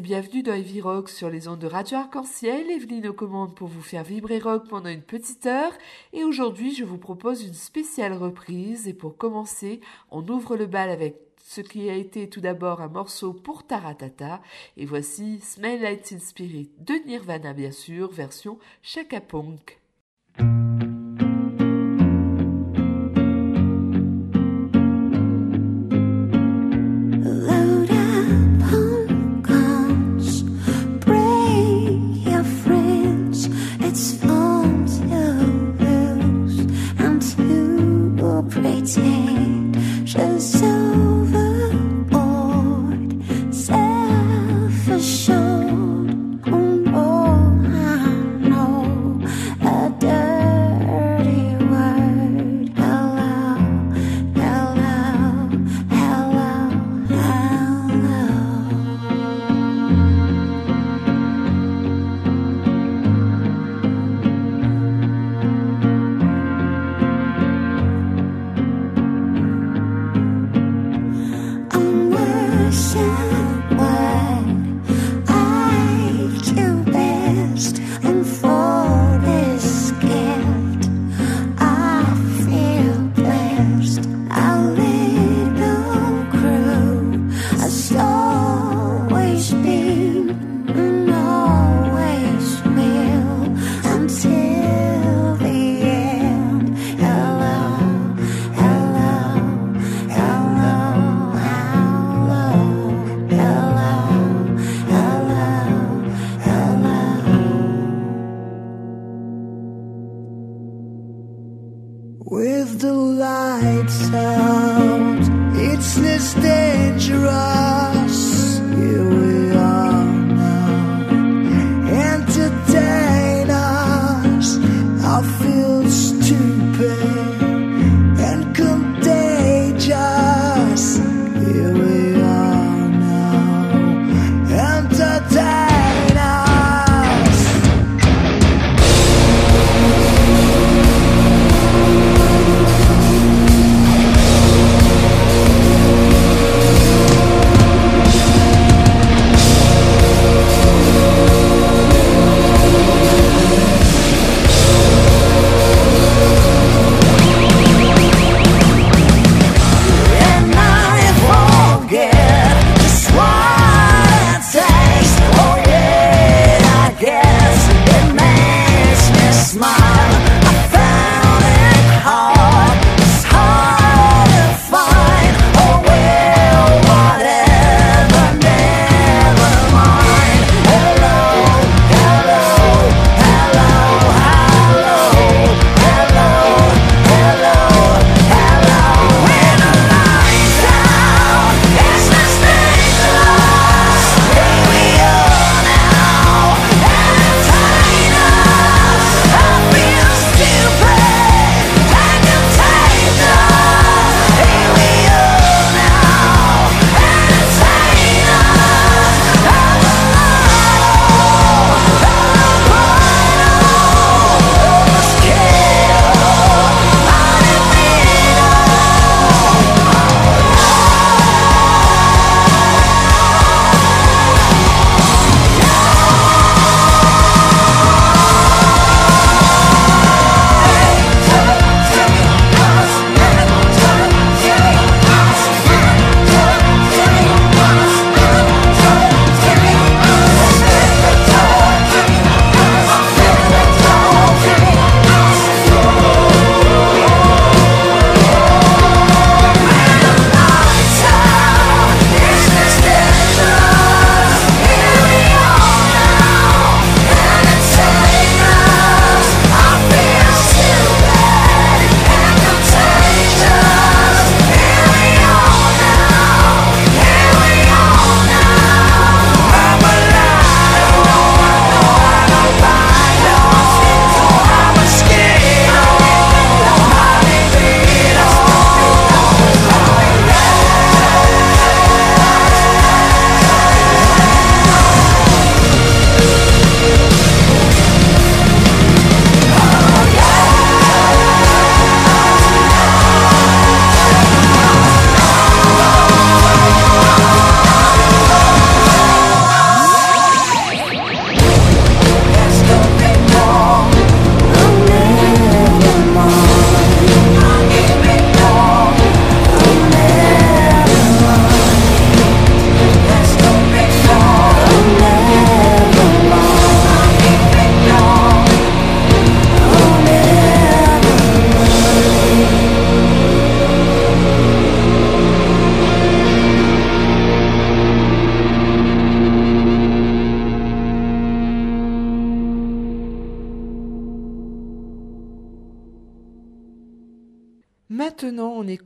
bienvenue dans Heavy Rock sur les ondes de Radio Arc-en-Ciel. Evelyne aux commandes pour vous faire vibrer rock pendant une petite heure. Et aujourd'hui, je vous propose une spéciale reprise. Et pour commencer, on ouvre le bal avec ce qui a été tout d'abord un morceau pour Taratata. Et voici Smell Lights in Spirit de Nirvana, bien sûr, version Chaka Punk.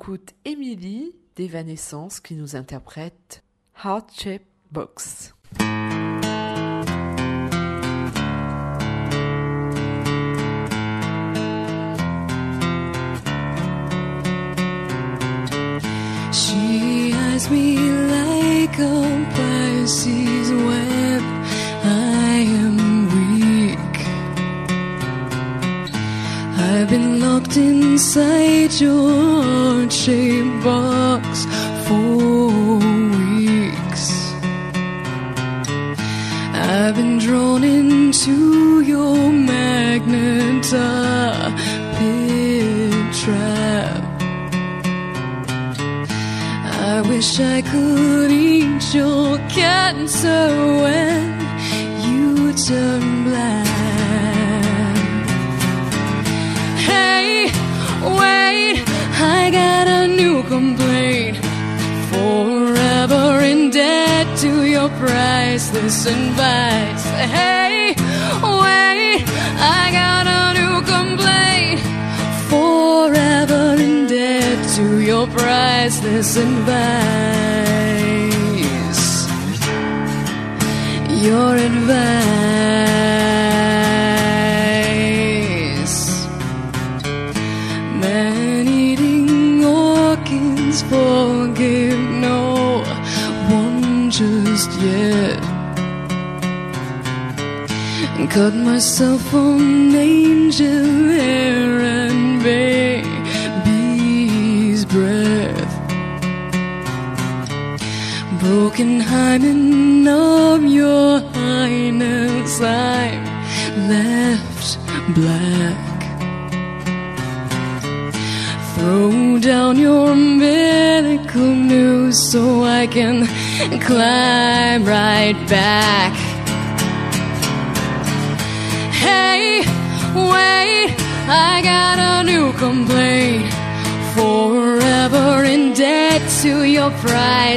Écoute Emily d'Evanescence qui nous interprète Heart Shape Box. She me like a Pisces I've been locked inside your heart-shaped box for weeks. I've been drawn into your magnet pit trap. I wish I could eat your cancer when you turn black. I got a new complaint. Forever in debt to your priceless advice. Hey, wait, I got a new complaint. Forever in debt to your priceless advice. Your advice. Cut myself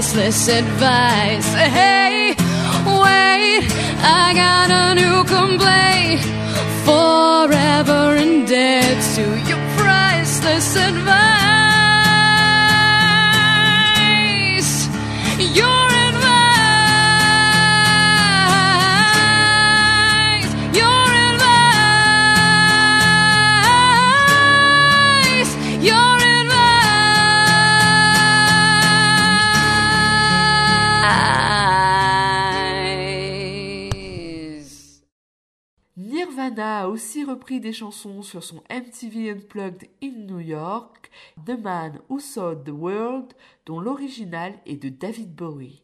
priceless advice. Hey, wait, I got a new complaint. Forever in debt to your priceless advice. Repris des chansons sur son MTV Unplugged in New York, The Man Who Sold the World, dont l'original est de David Bowie.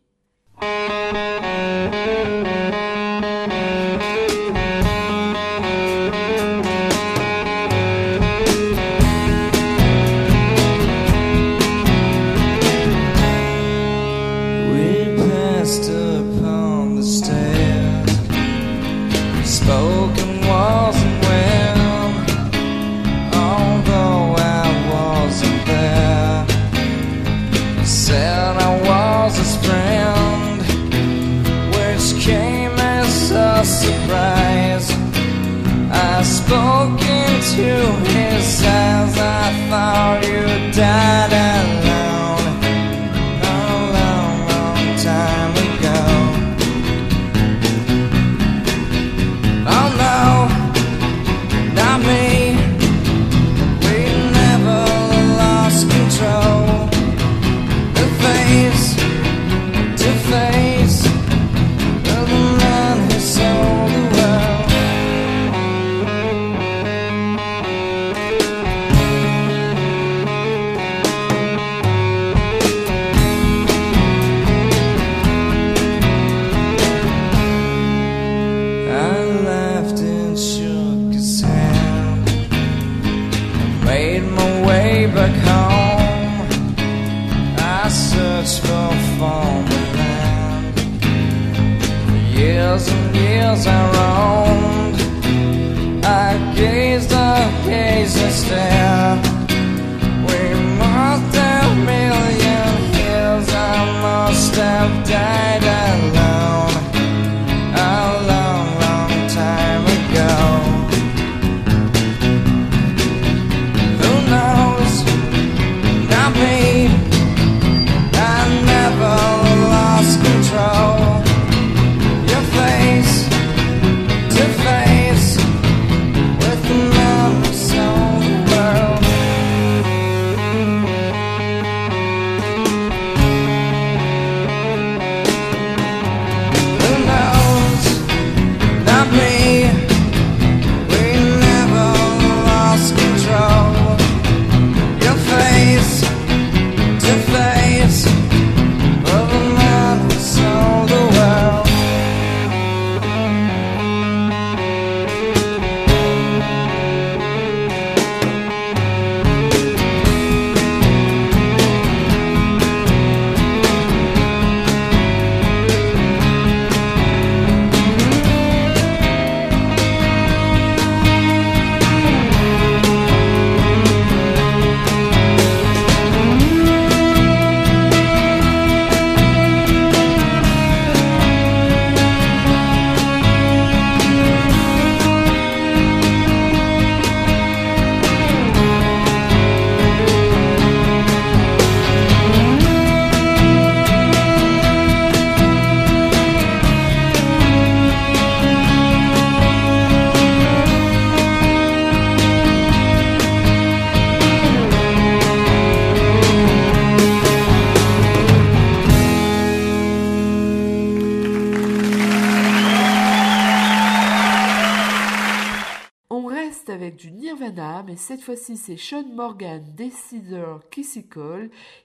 fois-ci, c'est Sean Morgan Decider qui s'y.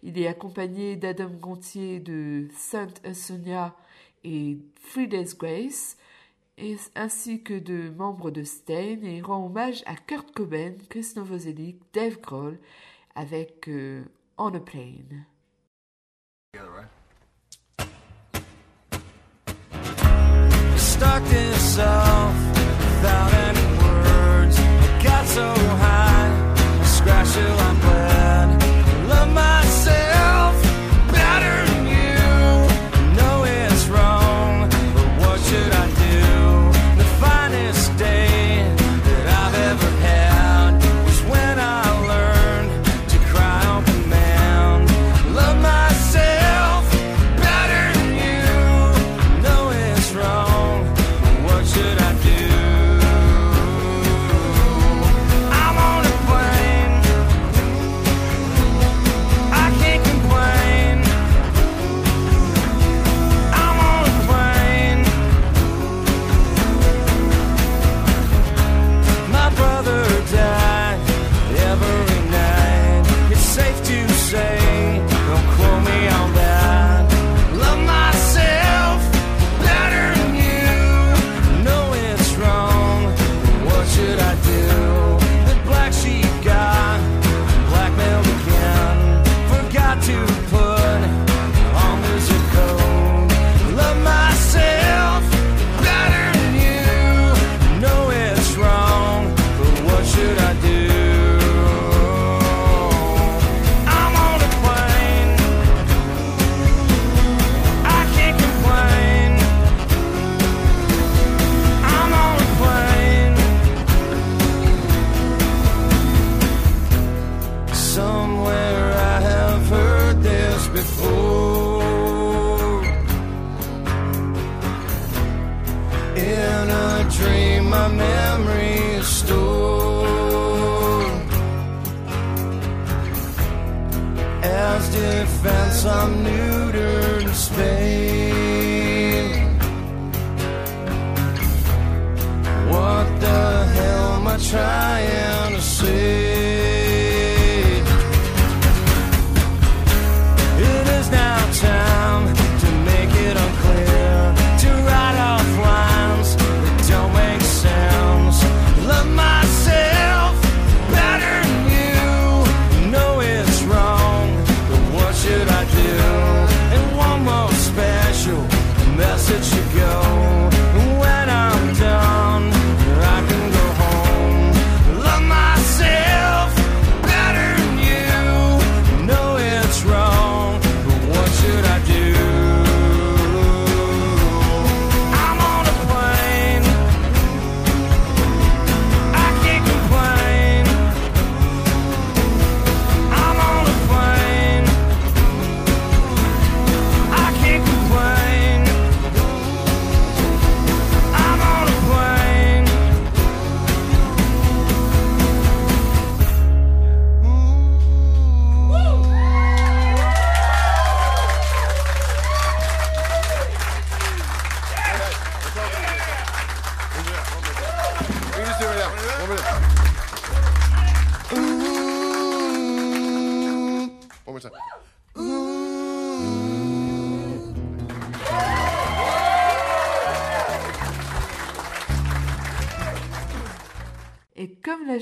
Il est accompagné d'Adam Gontier de Saint Sonia et Free Grace, ainsi que de membres de Stein, et il rend hommage à Kurt Cobain, Chris Novoselic, Dave Grohl, avec euh, On a Plane. I'm glad I Love myself.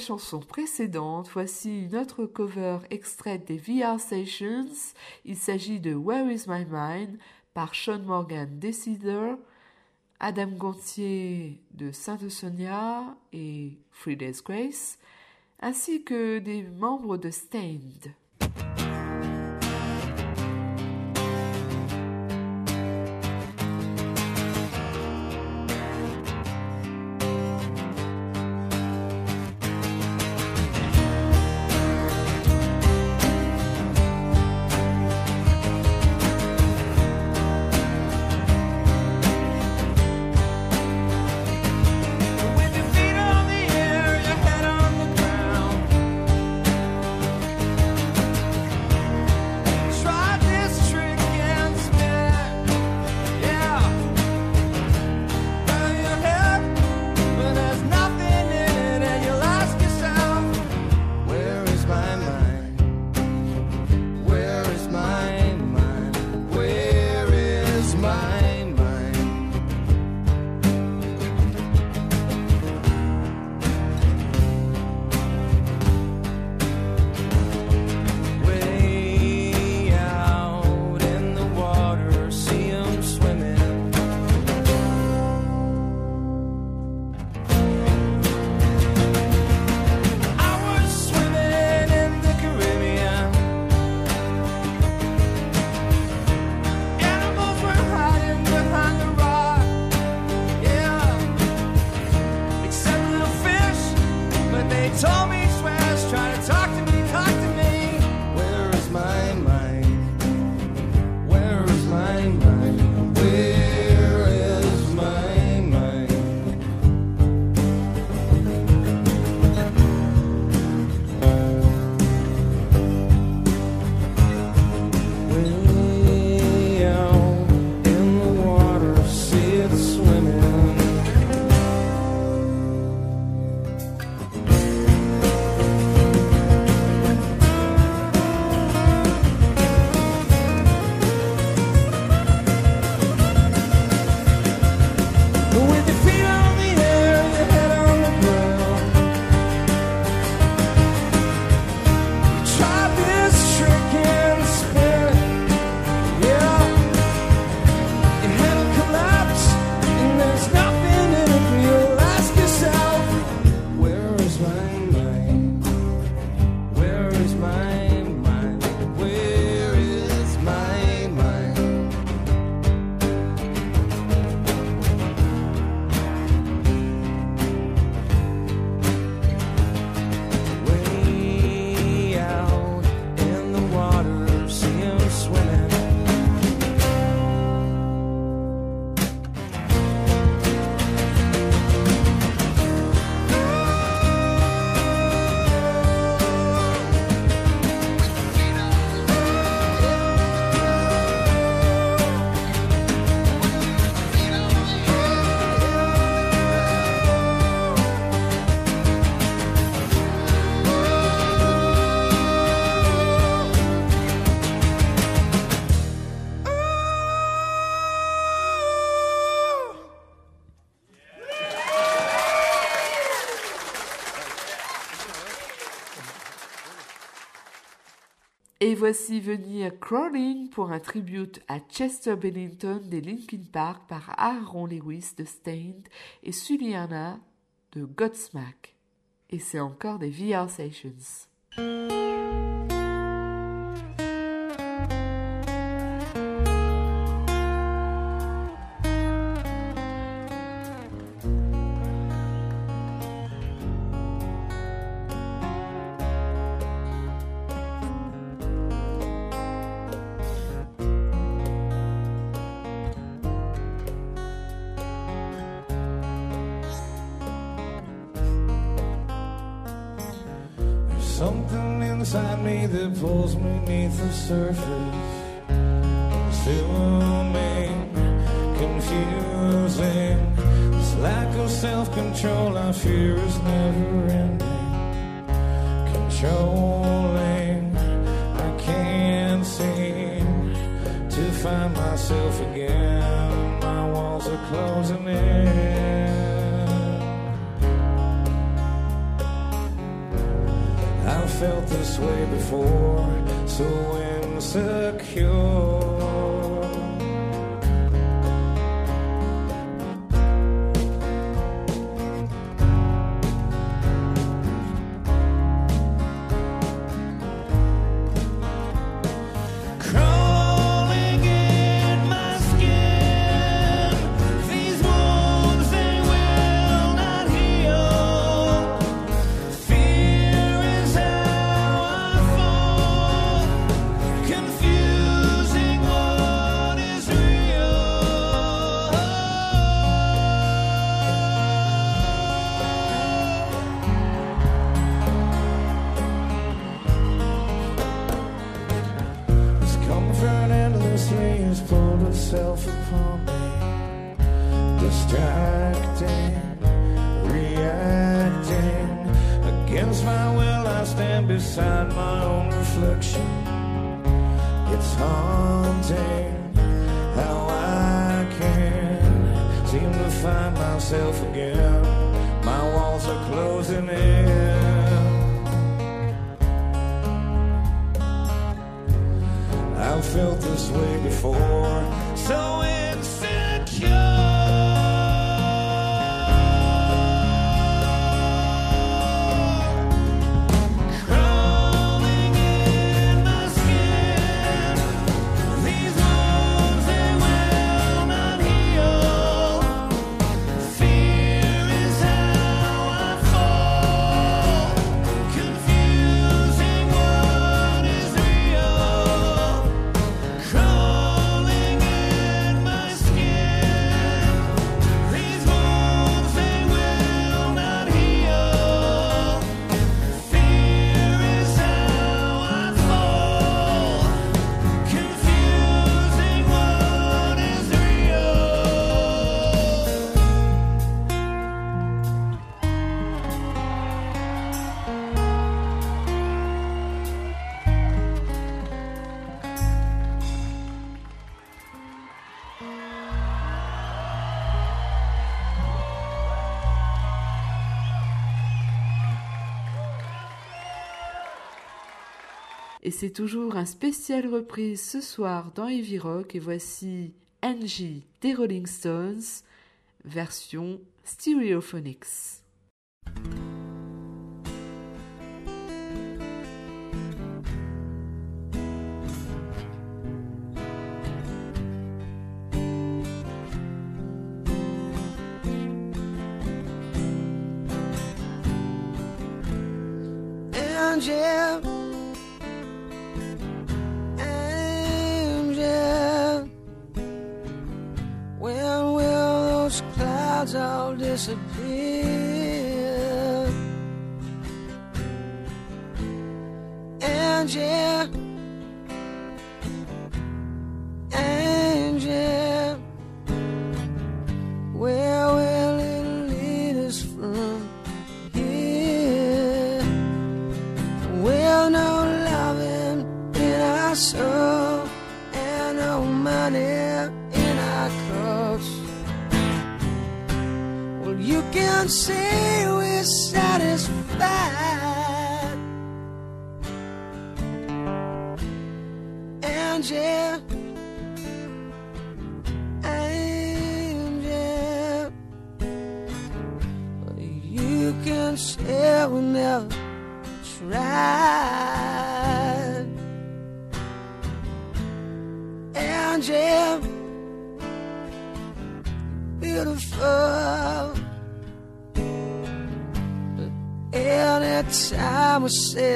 chansons précédentes, voici une autre cover extraite des VR Sessions. Il s'agit de Where Is My Mind par Sean Morgan Decider, Adam Gontier de Sainte Sonia et Free Days Grace, ainsi que des membres de Stained. Voici venir Crawling pour un tribute à Chester Bennington des Linkin Park par Aaron Lewis de Stained et Suliana de Godsmack. Et c'est encore des VR Sessions. Pulls beneath the surface. Consuming, confusing. This lack of self control I fear is never ending. Controlling, I can't seem to find myself again. My walls are closing in. Felt this way before, so insecure. Et c'est toujours un spécial reprise ce soir dans Heavy Rock. Et voici Angie des Rolling Stones, version Stereophonics. Clouds all disappear? Angel, Angel, you can say we're satisfied. Say.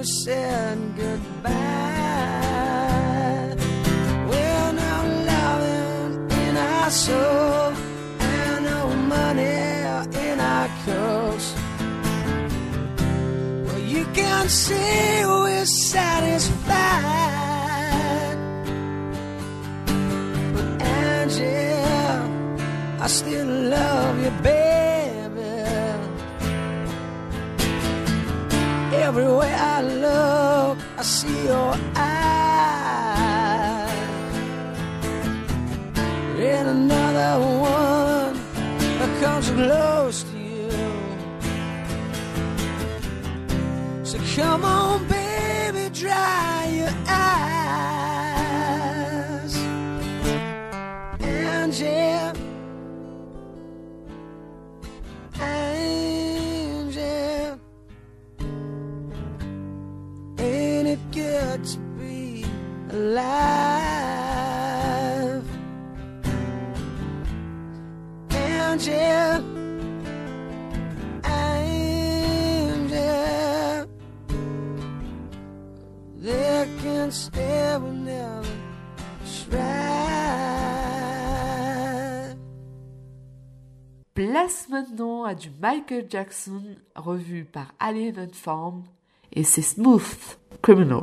we said goodbye. Well, now loving in our soul and no money in our coats. Well, you can see. I see your eyes. In another one that comes close to you. So come on. place maintenant à du Michael Jackson revu par Alien and Farm et c'est Smooth Criminal.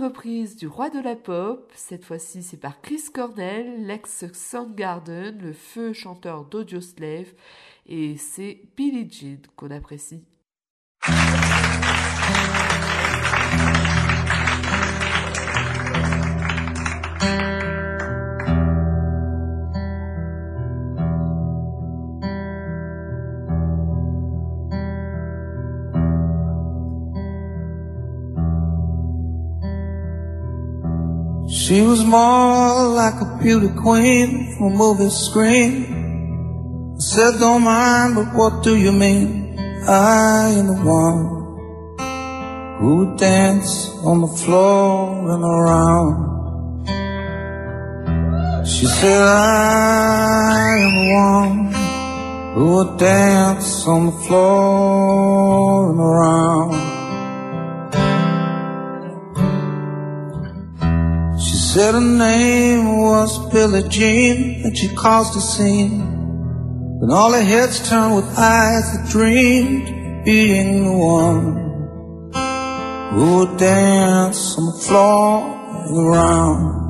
Reprise du roi de la pop, cette fois-ci c'est par Chris Cornell, l'ex-Soundgarden, le feu chanteur d'Audioslave, et c'est Billie Jean qu'on apprécie. She was more like a beauty queen from a movie screen. I said, don't mind, but what do you mean? I am the one who would dance on the floor and around. She said, I am the one who would dance on the floor and around. Said her name was Billie Jean, and she caused a scene. When all her heads turned with eyes that dreamed of being the one who would dance on the floor and around.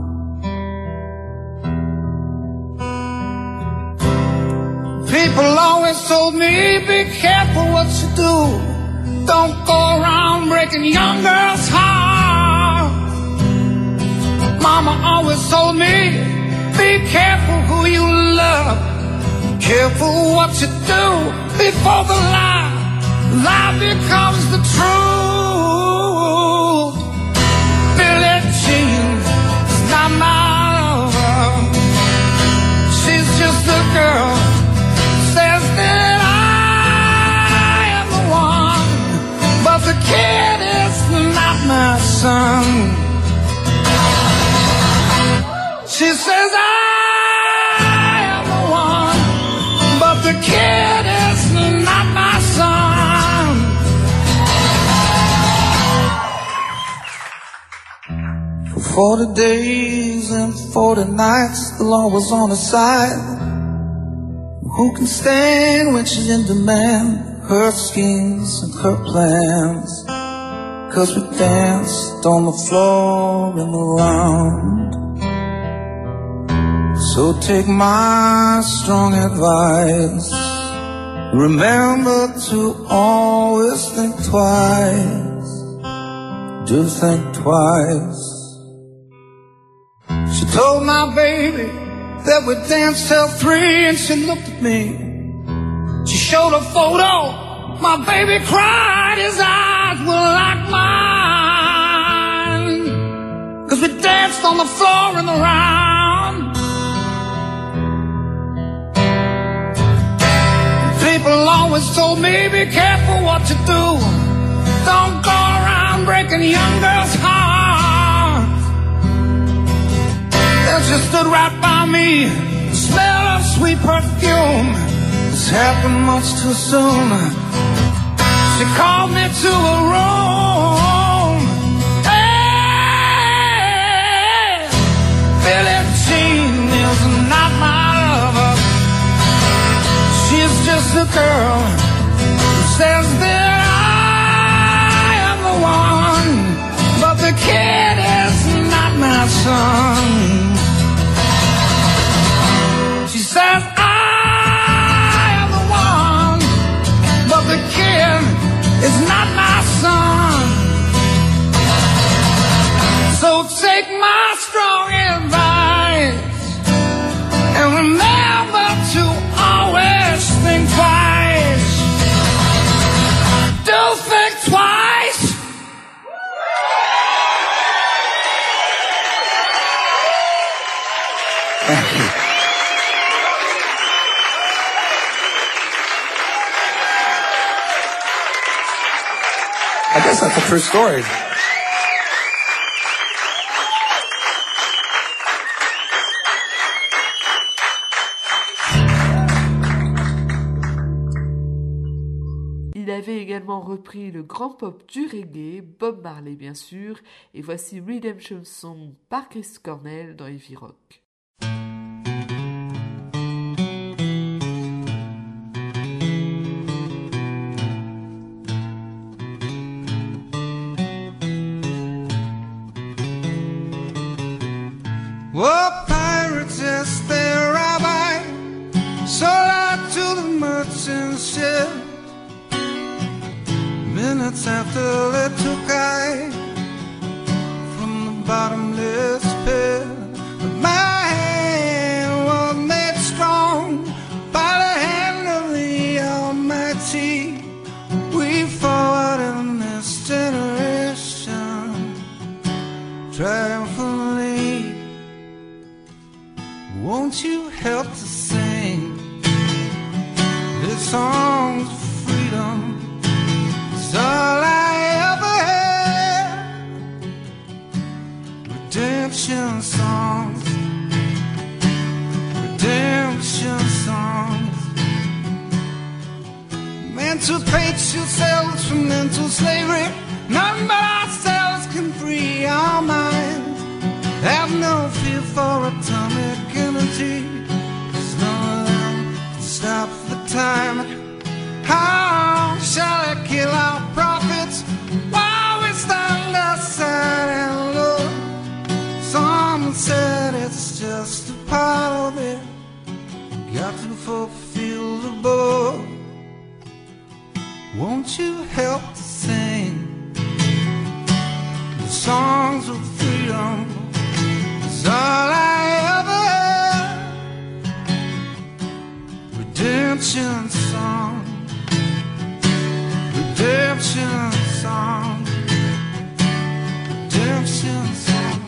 People always told me, be careful what you do. Don't go around breaking young girls' hearts. Mama always told me, be careful who you love. Careful what you do before the lie, lie becomes the truth. Billie Jean is not my lover. She's just a girl. Says that I am the one, but the kid is not my son. For forty days and forty nights, the law was on her side. Who can stand when she's in demand? Her schemes and her plans. Cause we danced on the floor and around. So take my strong advice. Remember to always think twice. Do think twice. She told my baby that we danced till three and she looked at me. She showed a photo. My baby cried. His eyes were like mine. Cause we danced on the floor and around. People always told me, be careful what you do. Don't go around breaking young girls' hearts. She stood right by me, the smell of sweet perfume. This happened much too soon. She called me to a room. Hey, Billie Jean is not my lover. She's just a girl who says that I am the one, but the kid is not my son. Il avait également repris le grand pop du reggae, Bob Marley bien sûr, et voici Redemption Song par Chris Cornell dans Heavy Rock. Oh, pirates, yes, they're rabbi, sold out to the merchant ship. Minutes after they took I from the bottomless pit, but my hand was made strong by the hand of the Almighty. We forward in this generation triumphantly. Won't you help to sing this song's freedom? It's all I ever had. Redemption songs, redemption songs. Emancipate yourselves from mental slavery. None but ourselves can free our minds. Have no fear for atomic Cause none of them can stop the time. How shall I kill our prophets while we stand aside and look? Someone said it's just a part of it. Got to fulfill the book. Won't you help to sing the songs of freedom? It's all I Redemption song, redemption song, redemption song.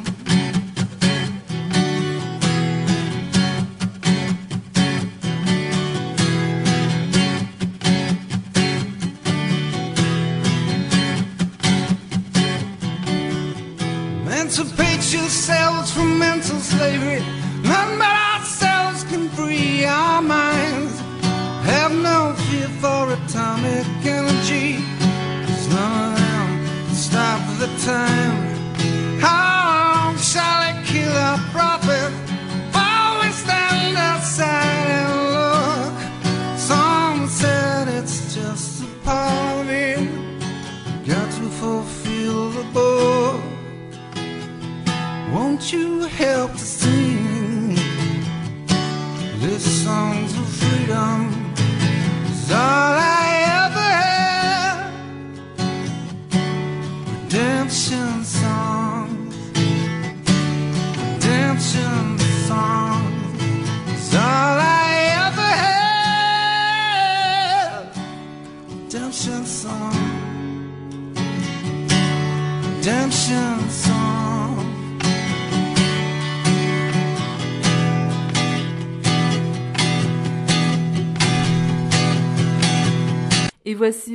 Emancipate yourselves from mental slavery. None but ourselves can free our minds. Have no fear for atomic energy. Them can stop the time. How shall it kill our prophet? Stand aside and look. Some said it's just a. Got to fulfill the book. Won't you help to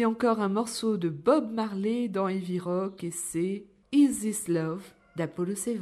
encore un morceau de Bob Marley dans Heavy Rock et c'est Is This Love d'Apollo 7.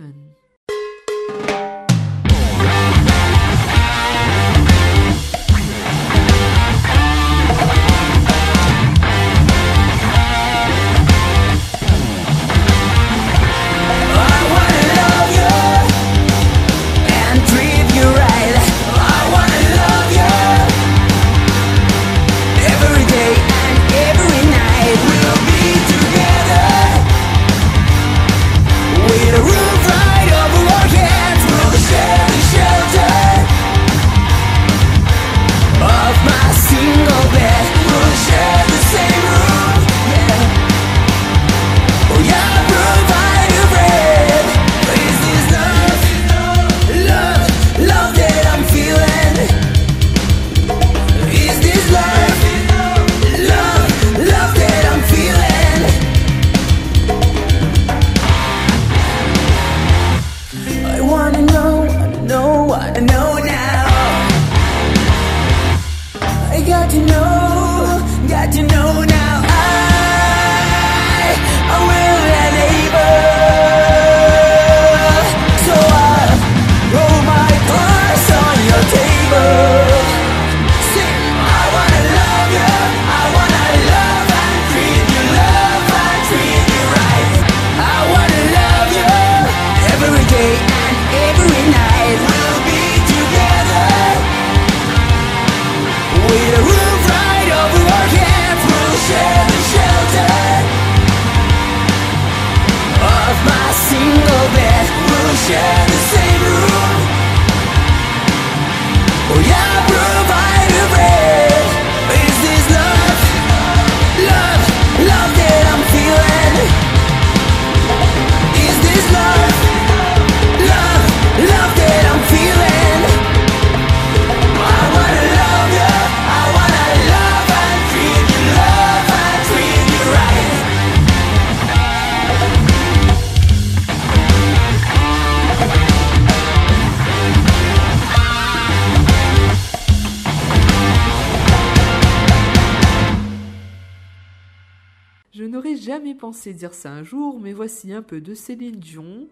dire ça un jour, mais voici un peu de Céline Dion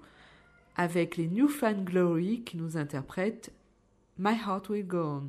avec les Newfound Glory qui nous interprètent My Heart Will Go On.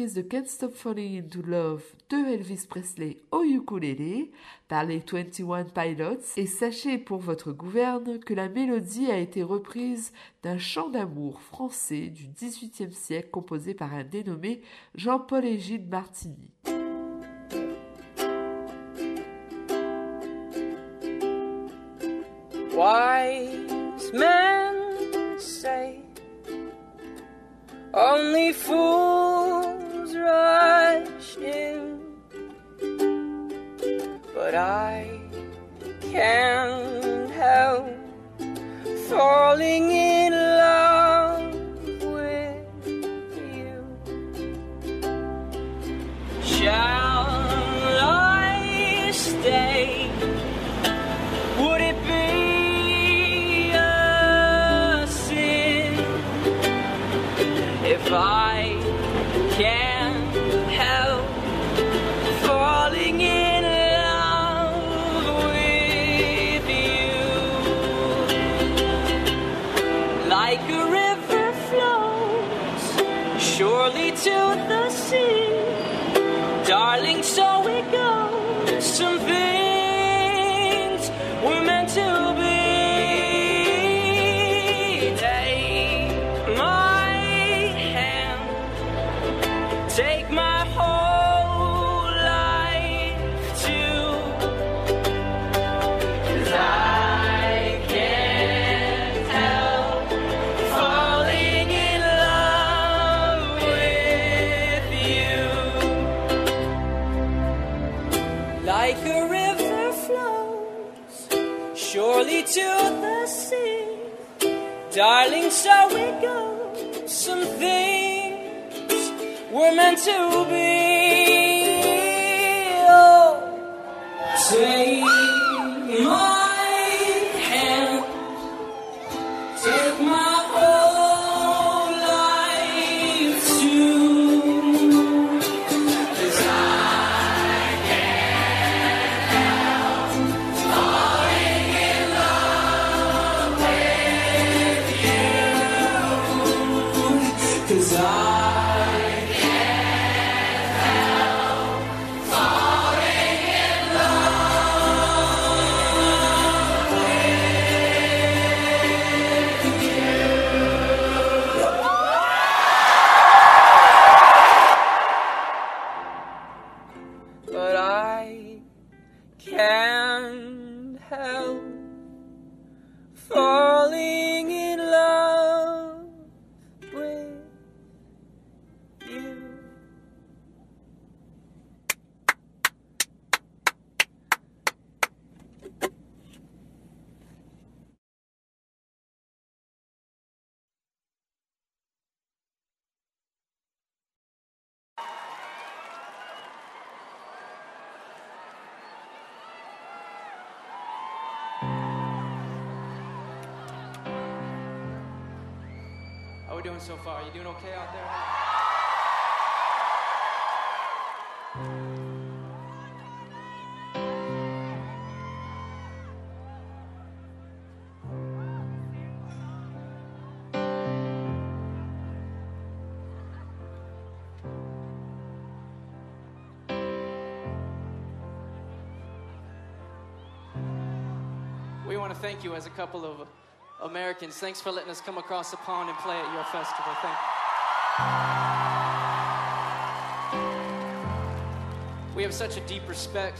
reprise de Can't Stop Falling into Love de Elvis Presley au ukulélé par les 21 Pilots et sachez pour votre gouverne que la mélodie a été reprise d'un chant d'amour français du XVIIIe siècle composé par un dénommé Jean-Paul Égide Martini. Wise men say only fools rushed in, but I can't help falling in love. Doing so far? You doing okay out there? We want to thank you as a couple of Americans. Thanks for letting us come across the pond and play at your festival. Thank you. We have such a deep respect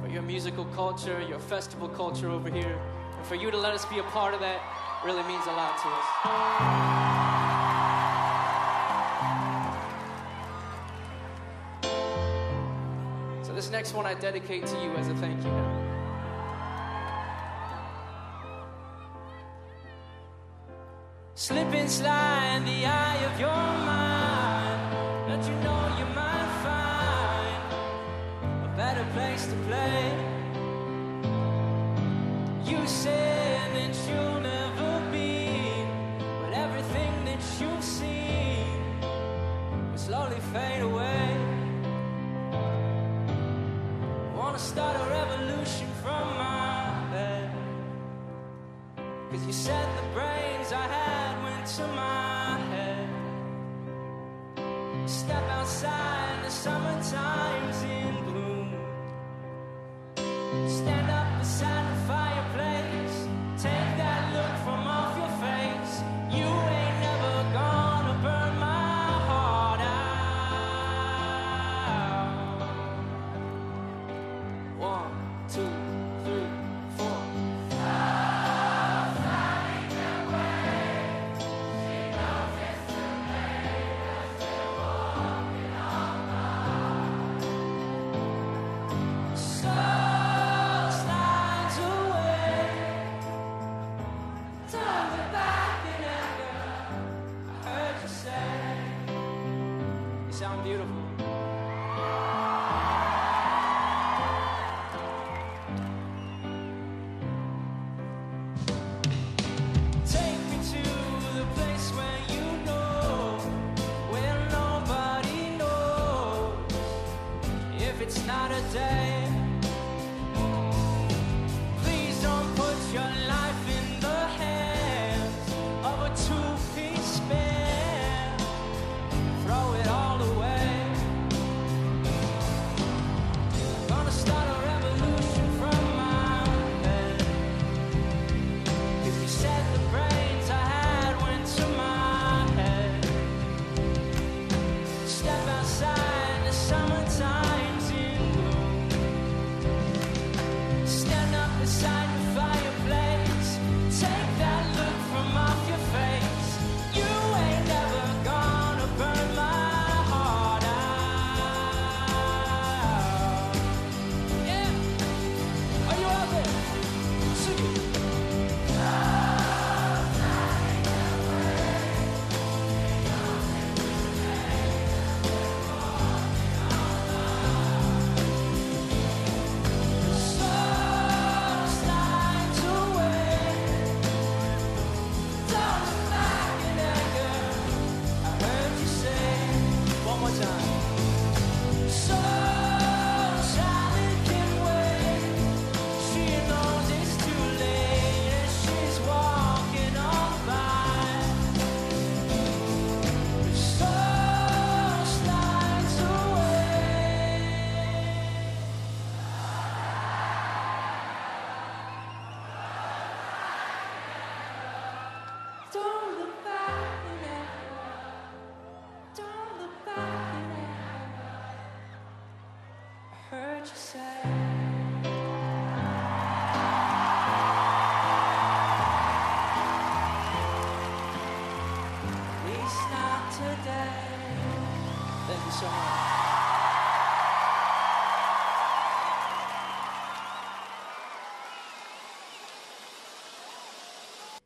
for your musical culture, your festival culture over here. And for you to let us be a part of that really means a lot to us. So this next one I dedicate to you as a thank you Slip and slide in the eye of your mind. Let you know you might find a better place to play. You said that you'll never be, but everything that you've seen will slowly fade away. Wanna start a revolution from my bed. Cause you said the brains I had to my head. Step outside, in the summertime's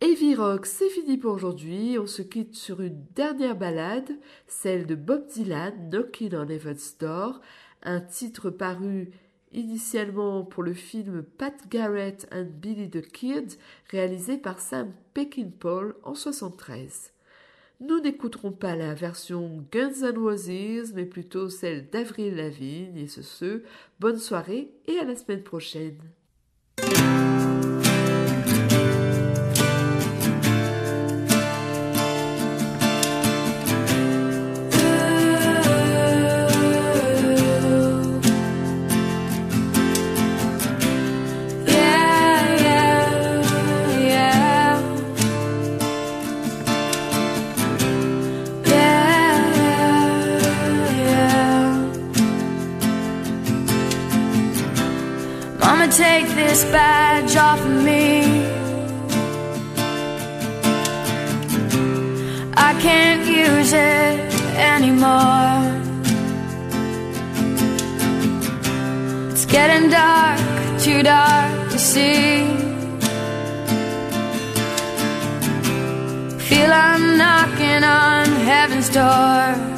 Heavy Rock, c'est fini pour aujourd'hui. On se quitte sur une dernière balade, celle de Bob Dylan, Knocking on Heaven's Door, un titre paru initialement pour le film Pat Garrett and Billy the Kid, réalisé par Sam Peckinpah en 73. Nous n'écouterons pas la version Guns N' Roses, mais plutôt celle d'Avril Lavigne, et ce ce, bonne soirée et à la semaine prochaine. Take this badge off of me. I can't use it anymore. It's getting dark, too dark to see. Feel I'm knocking on heaven's door.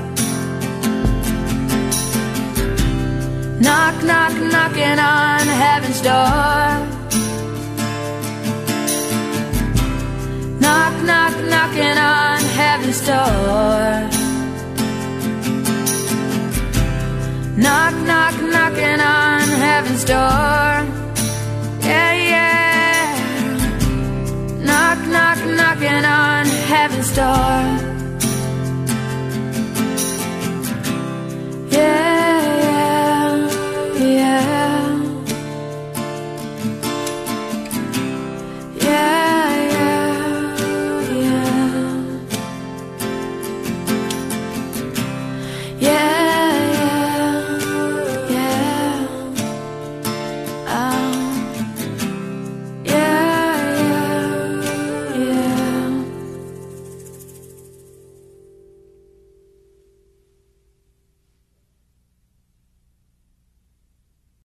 Knock, knock, knocking on heaven's door. Knock, knock, knocking on heaven's door. Knock, knock, knocking on heaven's door. Yeah, yeah. Knock, knock, knocking on heaven's door. Yeah,